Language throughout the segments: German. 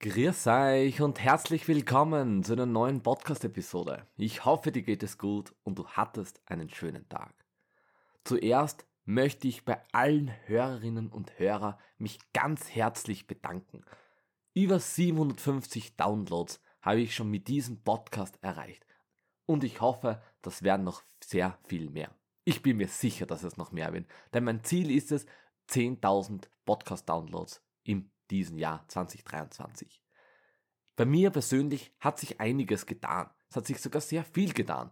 Grüß euch und herzlich willkommen zu einer neuen Podcast-Episode. Ich hoffe, dir geht es gut und du hattest einen schönen Tag. Zuerst möchte ich bei allen Hörerinnen und Hörern mich ganz herzlich bedanken. Über 750 Downloads habe ich schon mit diesem Podcast erreicht. Und ich hoffe, das werden noch sehr viel mehr. Ich bin mir sicher, dass es noch mehr werden, denn mein Ziel ist es, 10.000 Podcast-Downloads im diesen Jahr 2023. Bei mir persönlich hat sich einiges getan. Es hat sich sogar sehr viel getan.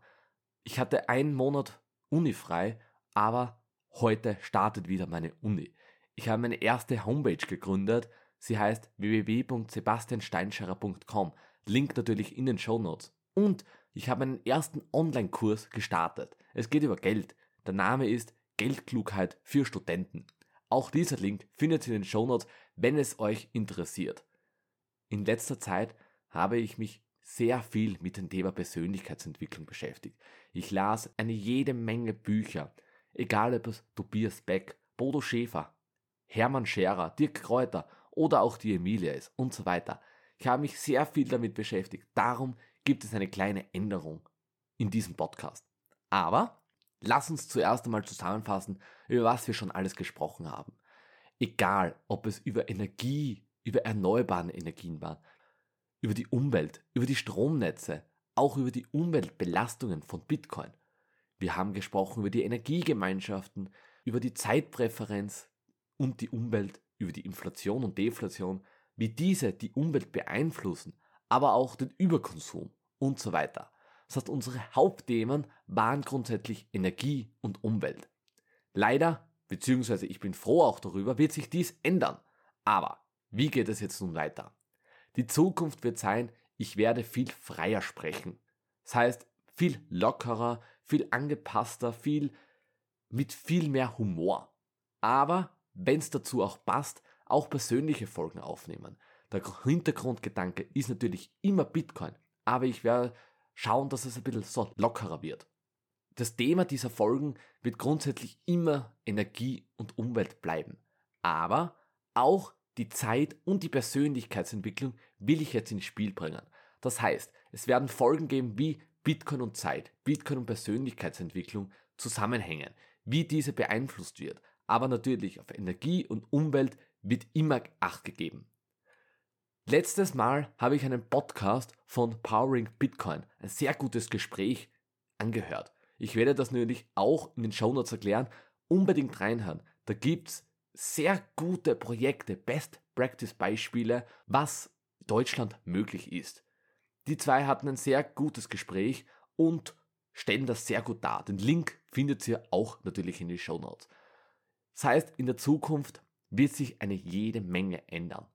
Ich hatte einen Monat Uni frei, aber heute startet wieder meine Uni. Ich habe meine erste Homepage gegründet. Sie heißt www.sebastiansteinscherer.com. Link natürlich in den Show Notes. Und ich habe einen ersten Online-Kurs gestartet. Es geht über Geld. Der Name ist Geldklugheit für Studenten. Auch dieser Link findet ihr in den Show Notes, wenn es euch interessiert. In letzter Zeit habe ich mich sehr viel mit dem Thema Persönlichkeitsentwicklung beschäftigt. Ich las eine jede Menge Bücher, egal ob es Tobias Beck, Bodo Schäfer, Hermann Scherer, Dirk Kräuter oder auch die Emilia ist und so weiter. Ich habe mich sehr viel damit beschäftigt. Darum gibt es eine kleine Änderung in diesem Podcast. Aber lass uns zuerst einmal zusammenfassen, über was wir schon alles gesprochen haben. Egal, ob es über Energie, über erneuerbare Energien war, über die Umwelt, über die Stromnetze, auch über die Umweltbelastungen von Bitcoin. Wir haben gesprochen über die Energiegemeinschaften, über die Zeitpräferenz und die Umwelt, über die Inflation und Deflation, wie diese die Umwelt beeinflussen, aber auch den Überkonsum und so weiter. Das heißt, unsere Hauptthemen waren grundsätzlich Energie und Umwelt. Leider, beziehungsweise ich bin froh auch darüber, wird sich dies ändern. Aber wie geht es jetzt nun weiter? Die Zukunft wird sein, ich werde viel freier sprechen. Das heißt, viel lockerer, viel angepasster, viel mit viel mehr Humor. Aber wenn es dazu auch passt, auch persönliche Folgen aufnehmen. Der Hintergrundgedanke ist natürlich immer Bitcoin, aber ich werde schauen, dass es ein bisschen so lockerer wird. Das Thema dieser Folgen wird grundsätzlich immer Energie und Umwelt bleiben. Aber auch die Zeit und die Persönlichkeitsentwicklung will ich jetzt ins Spiel bringen. Das heißt, es werden Folgen geben wie Bitcoin und Zeit, Bitcoin und Persönlichkeitsentwicklung zusammenhängen, wie diese beeinflusst wird. Aber natürlich auf Energie und Umwelt wird immer Acht gegeben. Letztes Mal habe ich einen Podcast von Powering Bitcoin, ein sehr gutes Gespräch, angehört. Ich werde das natürlich auch in den Shownotes erklären. Unbedingt reinhören. Da gibt's sehr gute Projekte, Best Practice Beispiele, was Deutschland möglich ist. Die zwei hatten ein sehr gutes Gespräch und stellen das sehr gut dar. Den Link findet ihr auch natürlich in den Show Notes. Das heißt, in der Zukunft wird sich eine jede Menge ändern.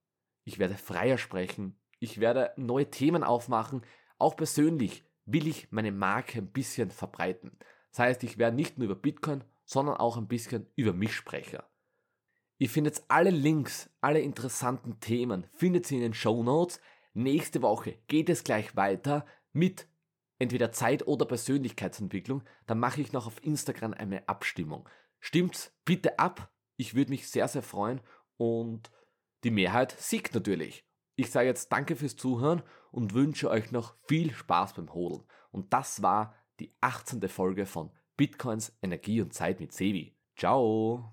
Ich werde freier sprechen, ich werde neue Themen aufmachen, auch persönlich will ich meine Marke ein bisschen verbreiten. Das heißt, ich werde nicht nur über Bitcoin, sondern auch ein bisschen über mich sprechen. Ihr findet alle Links, alle interessanten Themen, findet ihr in den Show Notes. Nächste Woche geht es gleich weiter mit entweder Zeit- oder Persönlichkeitsentwicklung. Dann mache ich noch auf Instagram eine Abstimmung. Stimmt's bitte ab. Ich würde mich sehr, sehr freuen und die Mehrheit siegt natürlich. Ich sage jetzt danke fürs Zuhören und wünsche euch noch viel Spaß beim Hodeln. Und das war die 18. Folge von Bitcoins Energie und Zeit mit Sevi. Ciao!